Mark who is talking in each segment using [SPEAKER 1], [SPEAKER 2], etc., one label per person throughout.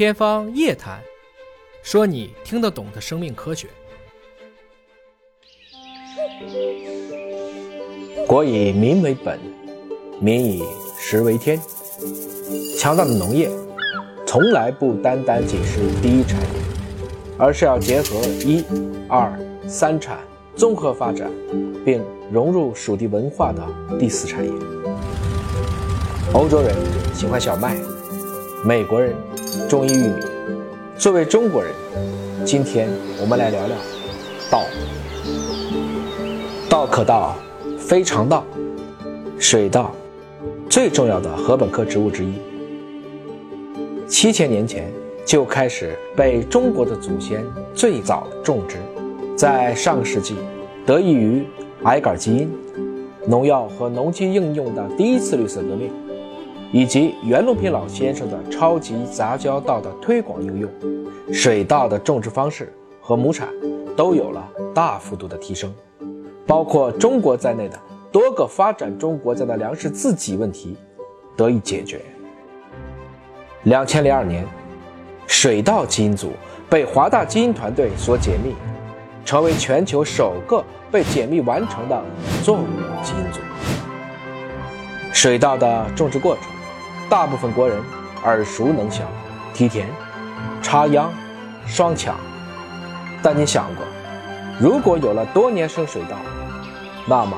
[SPEAKER 1] 天方夜谭，说你听得懂的生命科学。
[SPEAKER 2] 国以民为本，民以食为天。强大的农业，从来不单单仅是第一产业，而是要结合一、二、三产综合发展，并融入属地文化的第四产业。欧洲人喜欢小麦，美国人中医玉米。作为中国人，今天我们来聊聊道。道可道，非常道。水稻，最重要的禾本科植物之一。七千年前就开始被中国的祖先最早种植，在上个世纪，得益于矮杆基因、农药和农机应用的第一次绿色革命。以及袁隆平老先生的超级杂交稻的推广应用，水稻的种植方式和亩产都有了大幅度的提升，包括中国在内的多个发展中国家的粮食自给问题得以解决。两千零二年，水稻基因组被华大基因团队所解密，成为全球首个被解密完成的作物基因组。水稻的种植过程。大部分国人耳熟能详，梯田、插秧、双抢。但你想过，如果有了多年生水稻，那么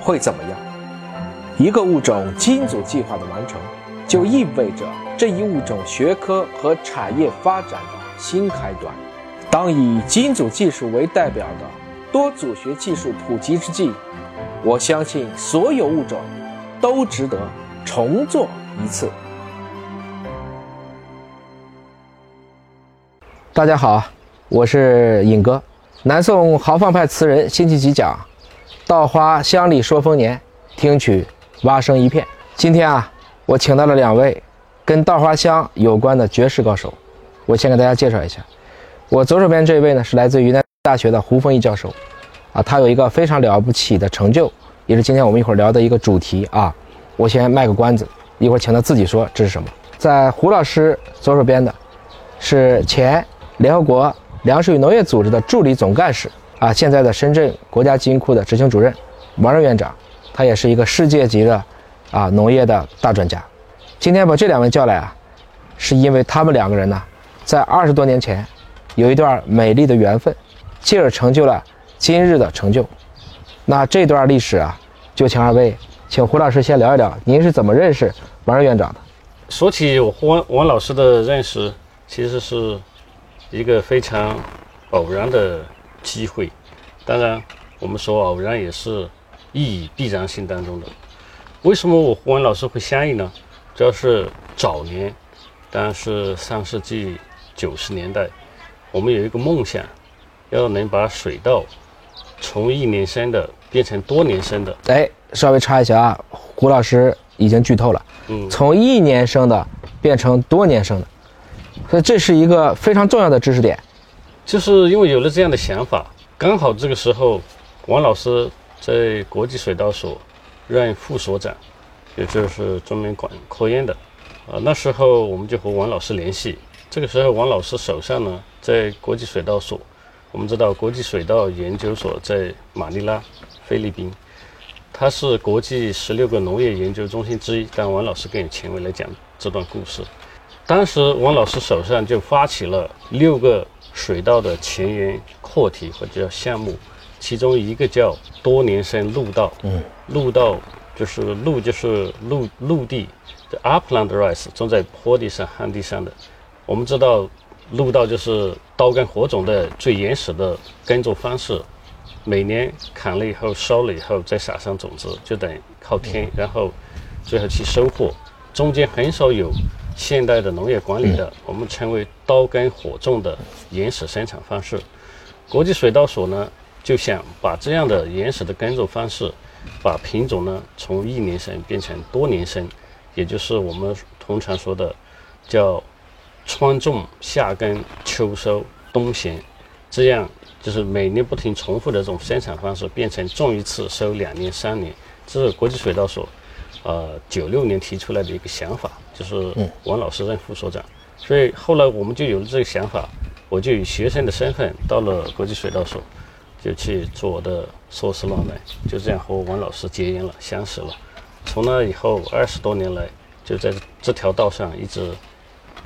[SPEAKER 2] 会怎么样？一个物种基因组计划的完成，就意味着这一物种学科和产业发展的新开端。当以基因组技术为代表的多组学技术普及之际，我相信所有物种都值得重做。一次。大家好，我是尹哥，南宋豪放派词人辛弃疾讲：“稻花香里说丰年，听取蛙声一片。”今天啊，我请到了两位跟稻花香有关的绝世高手，我先给大家介绍一下。我左手边这位呢，是来自云南大学的胡丰义教授，啊，他有一个非常了不起的成就，也是今天我们一会儿聊的一个主题啊。我先卖个关子。一会儿请他自己说这是什么。在胡老师左手边的，是前联合国粮食与农业组织的助理总干事啊，现在的深圳国家基因库的执行主任王任院长，他也是一个世界级的啊农业的大专家。今天把这两位叫来啊，是因为他们两个人呢，在二十多年前有一段美丽的缘分，进而成就了今日的成就。那这段历史啊，就请二位。请胡老师先聊一聊，您是怎么认识王院长的？
[SPEAKER 3] 说起我和王王老师的认识，其实是一个非常偶然的机会。当然，我们说偶然也是意义必然性当中的。为什么我和王老师会相遇呢？主要是早年，当然是上世纪九十年代，我们有一个梦想，要能把水稻从一年生的变成多年生的。
[SPEAKER 2] 哎。稍微插一下啊，胡老师已经剧透了，嗯，从一年生的变成多年生的，所以这是一个非常重要的知识点。
[SPEAKER 3] 就是因为有了这样的想法，刚好这个时候，王老师在国际水稻所任副所长，也就是专门管科研的，啊，那时候我们就和王老师联系。这个时候，王老师手上呢，在国际水稻所，我们知道国际水稻研究所在马尼拉，菲律宾。它是国际十六个农业研究中心之一，但王老师更有前卫来讲这段故事。当时王老师手上就发起了六个水稻的前沿课题或者叫项目，其中一个叫多年生陆稻。嗯，陆稻就是陆就是陆陆地的 upland rice，种在坡地上、旱地上的。我们知道陆稻就是刀耕火种的最原始的耕作方式。每年砍了以后烧了以后再撒上种子，就等靠天，然后最后去收获。中间很少有现代的农业管理的，我们称为刀耕火种的原始生产方式。国际水稻所呢就想把这样的原始的耕作方式，把品种呢从一年生变成多年生，也就是我们通常说的叫春种、夏耕、秋收、冬闲，这样。就是每年不停重复的这种生产方式，变成种一次收两年、三年，这是国际水稻所呃九六年提出来的一个想法，就是王老师任副所长，所以后来我们就有了这个想法，我就以学生的身份到了国际水稻所，就去做我的硕士论文，就这样和王老师结缘了，相识了。从那以后二十多年来，就在这条道上一直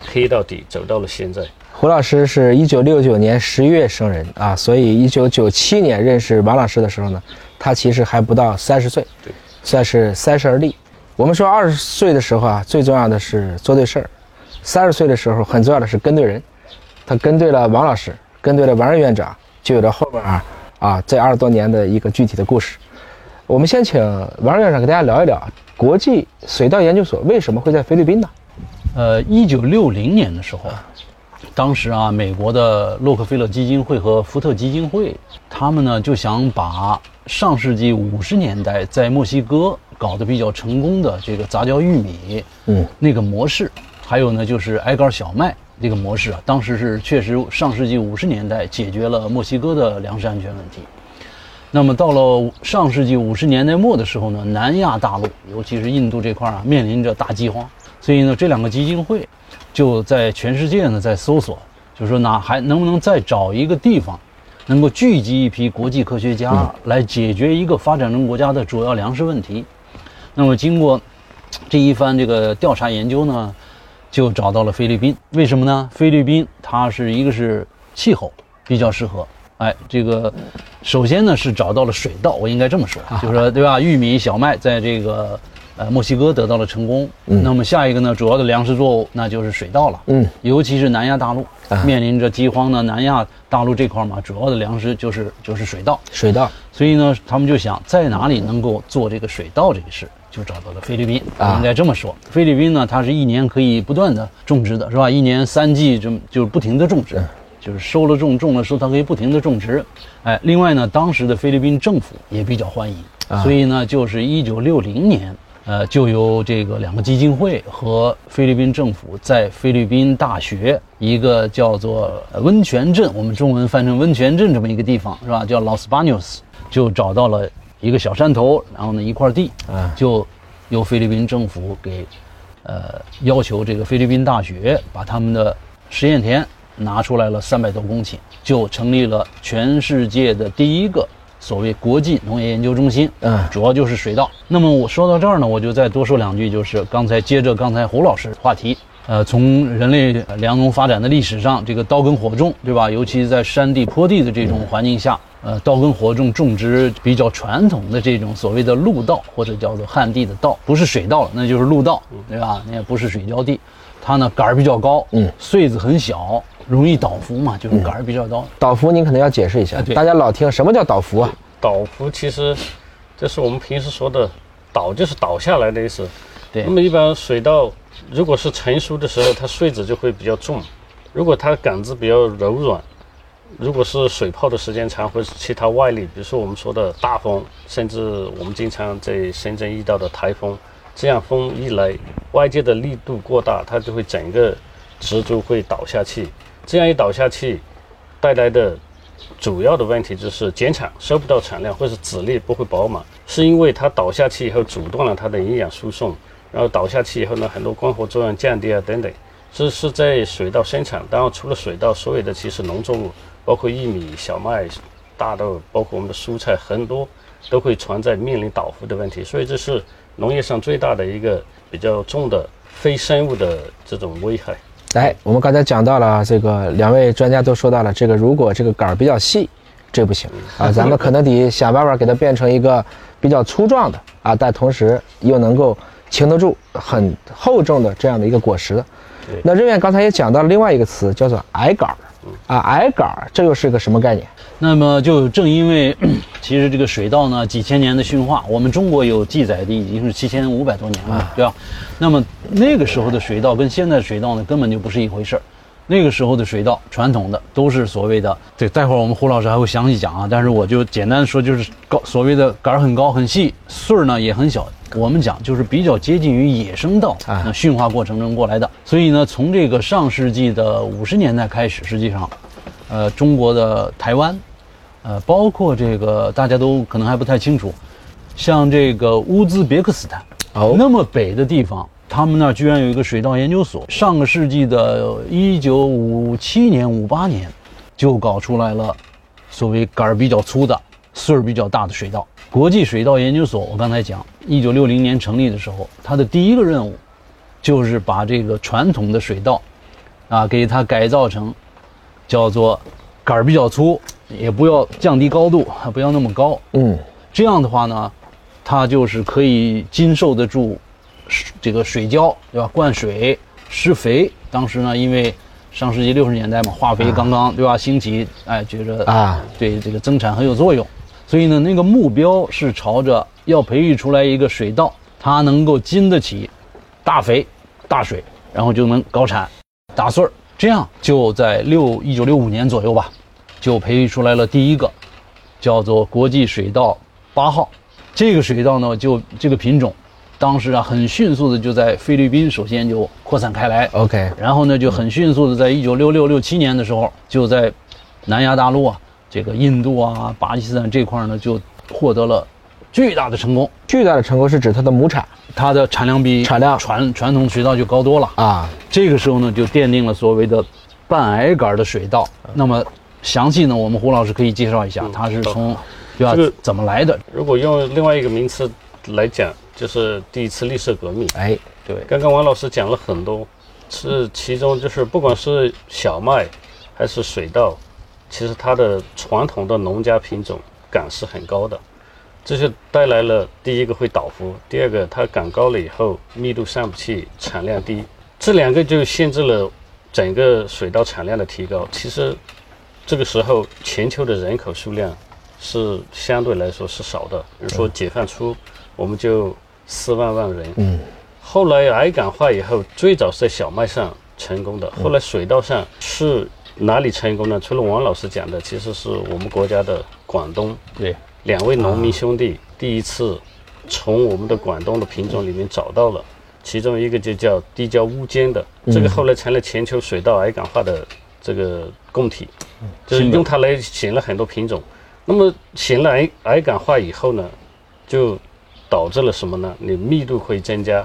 [SPEAKER 3] 黑到底，走到了现在。
[SPEAKER 2] 胡老师是一九六九年十月生人啊，所以一九九七年认识王老师的时候呢，他其实还不到三十岁，
[SPEAKER 3] 对，
[SPEAKER 2] 算是三十而立。我们说二十岁的时候啊，最重要的是做对事儿；三十岁的时候，很重要的是跟对人。他跟对了王老师，跟对了王任院长，就有了后边啊啊这二十多年的一个具体的故事。我们先请王任院长给大家聊一聊国际水稻研究所为什么会在菲律宾呢？
[SPEAKER 4] 呃，一九六零年的时候。当时啊，美国的洛克菲勒基金会和福特基金会，他们呢就想把上世纪五十年代在墨西哥搞得比较成功的这个杂交玉米，嗯，那个模式，还有呢就是矮杆小麦这个模式啊，当时是确实上世纪五十年代解决了墨西哥的粮食安全问题。那么到了上世纪五十年代末的时候呢，南亚大陆，尤其是印度这块啊，面临着大饥荒，所以呢，这两个基金会。就在全世界呢，在搜索，就是说哪还能不能再找一个地方，能够聚集一批国际科学家来解决一个发展中国家的主要粮食问题。那么经过这一番这个调查研究呢，就找到了菲律宾。为什么呢？菲律宾它是一个是气候比较适合，哎，这个首先呢是找到了水稻，我应该这么说，就是说对吧？玉米、小麦在这个。呃，墨西哥得到了成功。嗯，那么下一个呢，主要的粮食作物那就是水稻了。嗯，尤其是南亚大陆面临着饥荒呢，南亚大陆这块嘛，主要的粮食就是就是水稻。
[SPEAKER 2] 水稻。
[SPEAKER 4] 所以呢，他们就想在哪里能够做这个水稻这个事，就找到了菲律宾。应该这么说，菲律宾呢，它是一年可以不断的种植的，是吧？一年三季这么就不停的种植，就是收了种，种了收，它可以不停的种植。哎，另外呢，当时的菲律宾政府也比较欢迎，所以呢，就是一九六零年。呃，就由这个两个基金会和菲律宾政府在菲律宾大学一个叫做温泉镇，我们中文翻成温泉镇这么一个地方，是吧？叫 Los Banos，就找到了一个小山头，然后呢一块地，啊，就由菲律宾政府给，呃，要求这个菲律宾大学把他们的实验田拿出来了三百多公顷，就成立了全世界的第一个。所谓国际农业研究中心，嗯，主要就是水稻。那么我说到这儿呢，我就再多说两句，就是刚才接着刚才胡老师话题，呃，从人类粮农发展的历史上，这个刀耕火种，对吧？尤其在山地坡地的这种环境下，呃，刀耕火种种植比较传统的这种所谓的陆稻或者叫做旱地的稻，不是水稻了，那就是陆稻，对吧？那也不是水浇地，它呢杆儿比较高，嗯，穗子很小。容易倒伏嘛，就是杆儿比较高。
[SPEAKER 2] 倒伏您可能要解释一下，大家老听什么叫倒伏啊？
[SPEAKER 3] 倒伏其实这是我们平时说的倒，就是倒下来的意思。
[SPEAKER 4] 对。
[SPEAKER 3] 那么一般水稻如果是成熟的时候，它穗子就会比较重；如果它杆子比较柔软，如果是水泡的时间长或者其他外力，比如说我们说的大风，甚至我们经常在深圳遇到的台风，这样风一来，外界的力度过大，它就会整个植株会倒下去。这样一倒下去，带来的主要的问题就是减产，收不到产量，或是籽粒不会饱满，是因为它倒下去以后阻断了它的营养输送，然后倒下去以后呢，很多光合作用降低啊等等，这是在水稻生产。当然，除了水稻，所有的其实农作物，包括玉米、小麦、大豆，包括我们的蔬菜，很多都会存在面临倒伏的问题。所以，这是农业上最大的一个比较重的非生物的这种危害。
[SPEAKER 2] 来，我们刚才讲到了这个，两位专家都说到了这个，如果这个杆儿比较细，这不行啊，咱们可能得想办法给它变成一个比较粗壮的啊，但同时又能够擎得住很厚重的这样的一个果实。那任院刚才也讲到了另外一个词，叫做矮杆儿啊，矮杆儿，这又是个什么概念？
[SPEAKER 4] 那么就正因为，其实这个水稻呢，几千年的驯化，我们中国有记载的已经是七千五百多年了，对吧？那么那个时候的水稻跟现在水稻呢，根本就不是一回事儿。那个时候的水稻，传统的都是所谓的，对，待会儿我们胡老师还会详细讲啊。但是我就简单说，就是高所谓的杆儿很高很细，穗儿呢也很小。我们讲就是比较接近于野生稻啊，驯化过程中过来的。所以呢，从这个上世纪的五十年代开始，实际上，呃，中国的台湾。呃，包括这个大家都可能还不太清楚，像这个乌兹别克斯坦
[SPEAKER 2] 哦
[SPEAKER 4] 那么北的地方，他们那儿居然有一个水稻研究所，上个世纪的一九五七年、五八年，就搞出来了所谓杆儿比较粗的、穗儿比较大的水稻。国际水稻研究所，我刚才讲，一九六零年成立的时候，它的第一个任务就是把这个传统的水稻，啊，给它改造成叫做杆儿比较粗，也不要降低高度，不要那么高，
[SPEAKER 2] 嗯，
[SPEAKER 4] 这样的话呢，它就是可以经受得住水这个水浇，对吧？灌水、施肥。当时呢，因为上世纪六十年代嘛，化肥刚刚、对吧？兴起，哎，觉着
[SPEAKER 2] 啊。
[SPEAKER 4] 对这个增产很有作用，所以呢，那个目标是朝着要培育出来一个水稻，它能够经得起大肥、大水，然后就能高产、打穗儿。这样就在六一九六五年左右吧，就培育出来了第一个叫做国际水稻八号。这个水稻呢，就这个品种，当时啊很迅速的就在菲律宾首先就扩散开来
[SPEAKER 2] ，OK，
[SPEAKER 4] 然后呢就很迅速的在一九六六六七年的时候，就在南亚大陆啊，这个印度啊、巴基斯坦这块儿呢就获得了巨大的成功，
[SPEAKER 2] 巨大的成功是指它的亩产
[SPEAKER 4] 它的产量比
[SPEAKER 2] 产量
[SPEAKER 4] 传传统渠道就高多了。
[SPEAKER 2] 啊，
[SPEAKER 4] 这个时候呢，就奠定了所谓的半矮杆的水稻。那么详细呢，我们胡老师可以介绍一下，它是从对吧
[SPEAKER 3] 这个
[SPEAKER 4] 怎么来的？
[SPEAKER 3] 如果用另外一个名词来讲，就是第一次绿色革命。
[SPEAKER 2] 哎，
[SPEAKER 4] 对，
[SPEAKER 3] 刚刚王老师讲了很多，是其中就是不管是小麦还是水稻，其实它的传统的农家品种杆是很高的，这就带来了第一个会倒伏，第二个它杆高了以后密度上不去，产量低，这两个就限制了整个水稻产量的提高。其实这个时候全球的人口数量是相对来说是少的，比如说解放初我们就四万万人，
[SPEAKER 2] 嗯，
[SPEAKER 3] 后来矮杆化以后，最早是在小麦上成功的，后来水稻上是哪里成功呢？除了王老师讲的，其实是我们国家的广东
[SPEAKER 4] 对，
[SPEAKER 3] 两位农民兄弟第一次从我们的广东的品种里面找到了，其中一个就叫低胶乌尖的，这个后来成了全球水稻矮杆化的这个供体，就是用它来选了很多品种。那么选了矮矮杆化以后呢，就导致了什么呢？你密度会增加，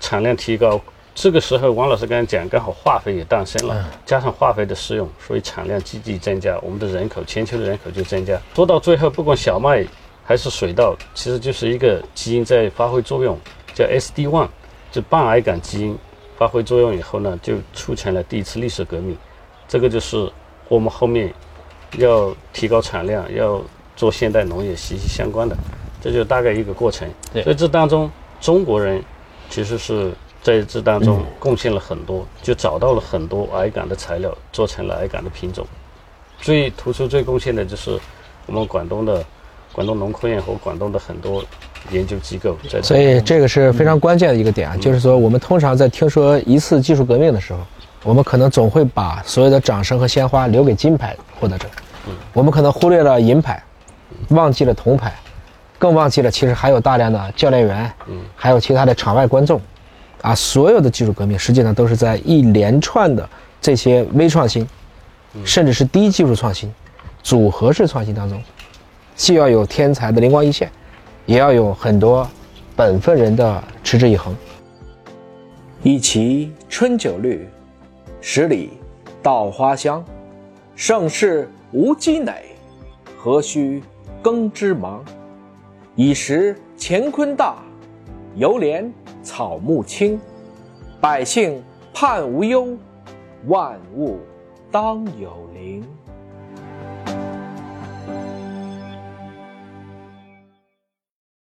[SPEAKER 3] 产量提高。这个时候，王老师刚才讲，刚好化肥也诞生了，加上化肥的使用，所以产量积极增加，我们的人口，全球的人口就增加。说到最后，不管小麦还是水稻，其实就是一个基因在发挥作用，叫 SD1，就半矮杆基因发挥作用以后呢，就促成了第一次历史革命。这个就是我们后面要提高产量，要做现代农业息息相关的，这就大概一个过程。所以这当中中国人其实是在这当中贡献了很多，就找到了很多矮杆的材料，做成了矮杆的品种。最突出、最贡献的就是我们广东的广东农科院和广东的很多研究机构在这。
[SPEAKER 2] 所以这个是非常关键的一个点啊，就是说我们通常在听说一次技术革命的时候，我们可能总会把所有的掌声和鲜花留给金牌获得者，我们可能忽略了银牌，忘记了铜牌，更忘记了其实还有大量的教练员，还有其他的场外观众，啊，所有的技术革命实际上都是在一连串的这些微创新，甚至是低技术创新、组合式创新当中，既要有天才的灵光一现，也要有很多本分人的持之以恒。一畦春酒绿，十里稻花香。盛世无积馁，何须耕织忙？已识乾坤大，犹怜草木青。百姓盼无忧，万物当有灵。